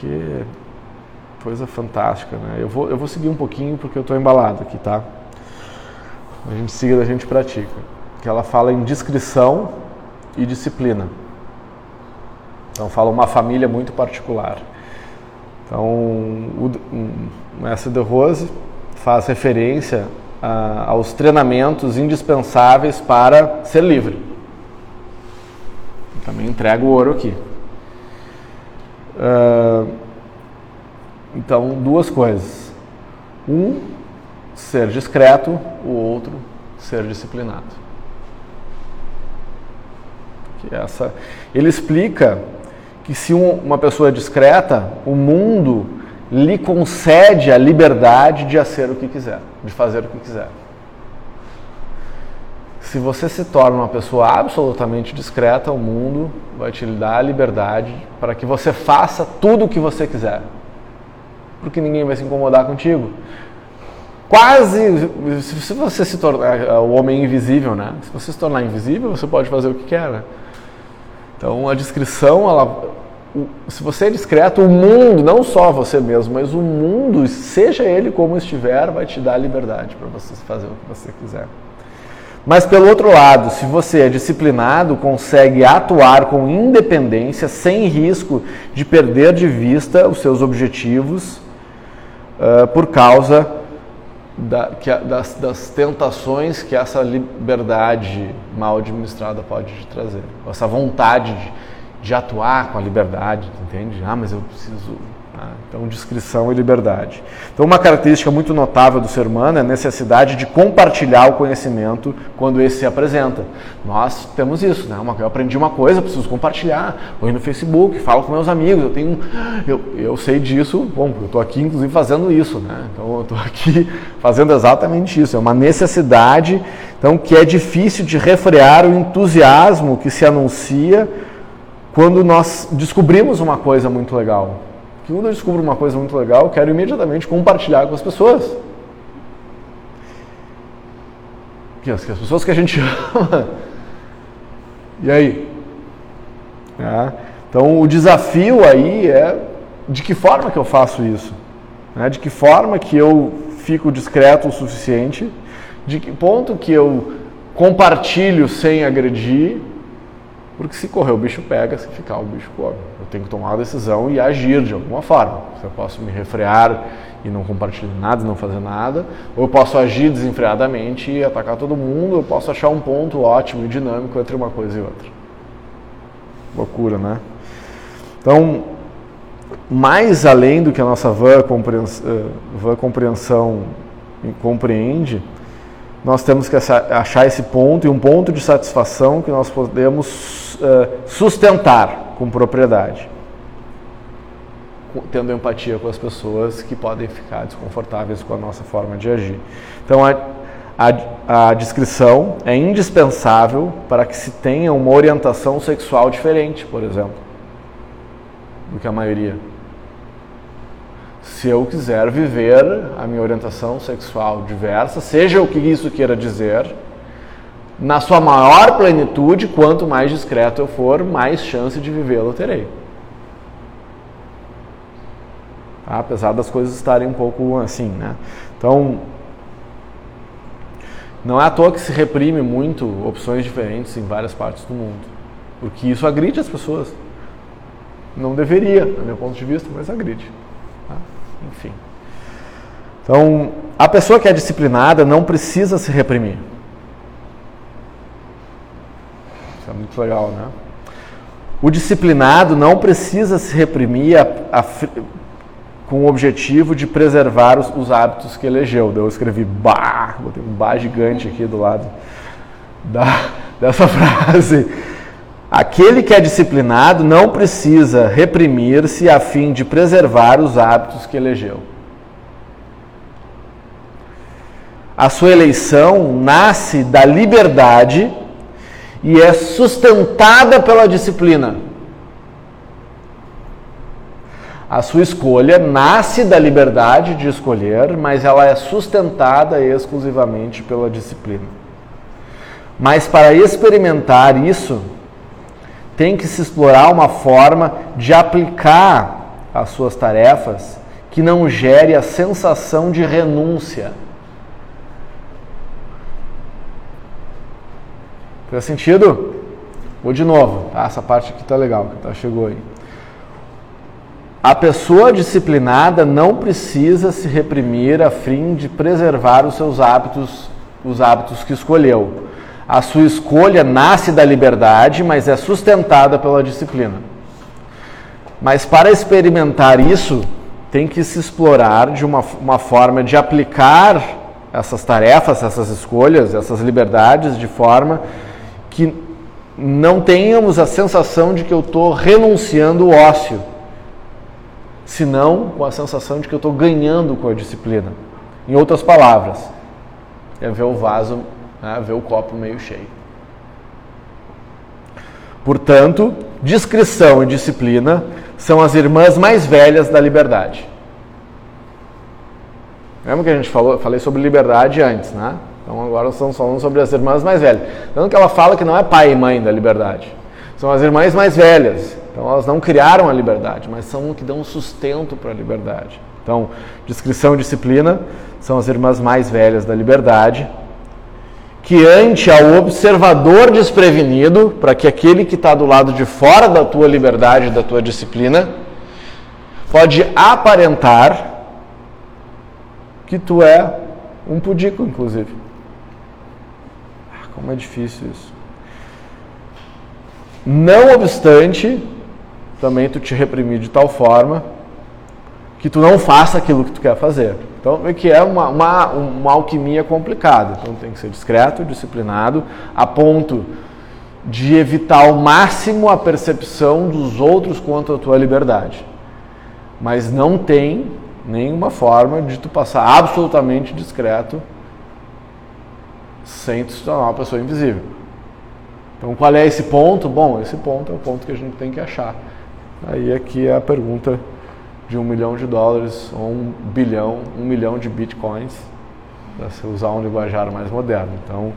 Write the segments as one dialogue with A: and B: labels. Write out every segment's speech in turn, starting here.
A: Que coisa fantástica, né? Eu vou, eu vou seguir um pouquinho porque eu estou embalado aqui, tá? A gente siga, a gente pratica. Que ela fala em descrição e disciplina. Então fala uma família muito particular. Então o, Mestre de Rose faz referência a, aos treinamentos indispensáveis para ser livre. Também entrega o ouro aqui. Uh, então, duas coisas. Um, ser discreto, o outro, ser disciplinado. Que essa, ele explica que se um, uma pessoa é discreta, o mundo lhe concede a liberdade de fazer o que quiser, de fazer o que quiser. Se você se torna uma pessoa absolutamente discreta, o mundo vai te dar a liberdade para que você faça tudo o que você quiser. Porque ninguém vai se incomodar contigo. Quase, se você se tornar é, o homem invisível, né? Se você se tornar invisível, você pode fazer o que quer, né? Então a descrição, ela, se você é discreto, o mundo, não só você mesmo, mas o mundo, seja ele como estiver, vai te dar liberdade para você fazer o que você quiser. Mas pelo outro lado, se você é disciplinado, consegue atuar com independência, sem risco de perder de vista os seus objetivos uh, por causa da, que, das, das, tentações que essa liberdade mal administrada pode te trazer. Essa vontade de, de atuar com a liberdade, entende? Ah, mas eu preciso ah, então, descrição e liberdade. Então, uma característica muito notável do ser humano é a necessidade de compartilhar o conhecimento quando esse se apresenta. Nós temos isso, né? eu aprendi uma coisa, preciso compartilhar. Vou no Facebook, falo com meus amigos, eu tenho, eu, eu sei disso. Bom, eu estou aqui inclusive fazendo isso, né? Então, eu estou aqui fazendo exatamente isso. É uma necessidade, então, que é difícil de refrear o entusiasmo que se anuncia quando nós descobrimos uma coisa muito legal quando eu descubro uma coisa muito legal, eu quero imediatamente compartilhar com as pessoas. Que as, as pessoas que a gente ama. E aí? É. Então o desafio aí é de que forma que eu faço isso? Né? De que forma que eu fico discreto o suficiente? De que ponto que eu compartilho sem agredir? Porque se correr o bicho pega, se ficar o bicho come. Eu tenho que tomar uma decisão e agir de alguma forma. Eu posso me refrear e não compartilhar nada, não fazer nada, ou eu posso agir desenfreadamente e atacar todo mundo, eu posso achar um ponto ótimo e dinâmico entre uma coisa e outra. Loucura, né? Então, mais além do que a nossa compreensão, eh, vã compreensão compreende, nós temos que achar esse ponto e um ponto de satisfação que nós podemos uh, sustentar com propriedade, tendo empatia com as pessoas que podem ficar desconfortáveis com a nossa forma de agir. Então, a, a, a descrição é indispensável para que se tenha uma orientação sexual diferente, por exemplo, do que a maioria se eu quiser viver a minha orientação sexual diversa, seja o que isso queira dizer, na sua maior plenitude, quanto mais discreto eu for, mais chance de vivê-lo terei. Tá? Apesar das coisas estarem um pouco assim, né? Então, não é à toa que se reprime muito opções diferentes em várias partes do mundo, porque isso agride as pessoas. Não deveria, do meu ponto de vista, mas agride. Enfim. Então, a pessoa que é disciplinada não precisa se reprimir. Isso é muito legal, né? O disciplinado não precisa se reprimir a, a, com o objetivo de preservar os, os, hábitos que elegeu. Eu escrevi bah, botei um bah gigante aqui do lado da, dessa frase. Aquele que é disciplinado não precisa reprimir-se a fim de preservar os hábitos que elegeu. A sua eleição nasce da liberdade e é sustentada pela disciplina. A sua escolha nasce da liberdade de escolher, mas ela é sustentada exclusivamente pela disciplina. Mas para experimentar isso, tem que se explorar uma forma de aplicar as suas tarefas que não gere a sensação de renúncia. Faz sentido? Vou de novo, tá? Essa parte aqui tá legal, que tá, chegou aí. A pessoa disciplinada não precisa se reprimir a fim de preservar os seus hábitos, os hábitos que escolheu. A sua escolha nasce da liberdade, mas é sustentada pela disciplina. Mas para experimentar isso, tem que se explorar de uma, uma forma de aplicar essas tarefas, essas escolhas, essas liberdades de forma que não tenhamos a sensação de que eu estou renunciando o ócio senão com a sensação de que eu estou ganhando com a disciplina. Em outras palavras, é ver o vaso, né, ver o copo meio cheio. Portanto, discrição e disciplina são as irmãs mais velhas da liberdade. Lembra que a gente falou, falei sobre liberdade antes, né? Então agora estamos falando sobre as irmãs mais velhas. Tanto que ela fala que não é pai e mãe da liberdade. São as irmãs mais velhas. Então elas não criaram a liberdade, mas são que dão sustento para a liberdade. Então, discrição e disciplina são as irmãs mais velhas da liberdade, que ante ao observador desprevenido, para que aquele que está do lado de fora da tua liberdade, da tua disciplina, pode aparentar que tu é um pudico, inclusive. Ah, como é difícil isso. Não obstante, também tu te reprimir de tal forma que tu não faça aquilo que tu quer fazer. Então, é que é uma, uma, uma alquimia complicada. Então, tem que ser discreto, disciplinado, a ponto de evitar ao máximo a percepção dos outros quanto à tua liberdade. Mas não tem nenhuma forma de tu passar absolutamente discreto sem te tornar uma pessoa invisível. Então, qual é esse ponto? Bom, esse ponto é o ponto que a gente tem que achar. Aí aqui é a pergunta de um milhão de dólares ou um bilhão, um milhão de bitcoins, para se usar um linguajar mais moderno. Então,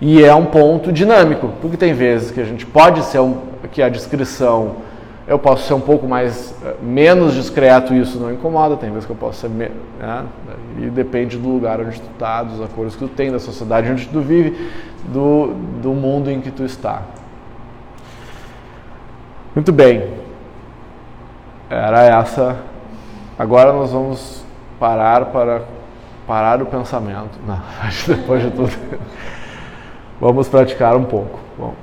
A: e é um ponto dinâmico, porque tem vezes que a gente pode ser um, que a descrição eu posso ser um pouco mais eh, menos discreto e isso não incomoda, tem vezes que eu posso ser né? e depende do lugar onde tu está, dos acordos que tu tem, da sociedade onde tu vive, do, do mundo em que tu está. Muito bem. Era essa. Agora nós vamos parar para parar o pensamento. Não, depois de tudo. vamos praticar um pouco. Bom.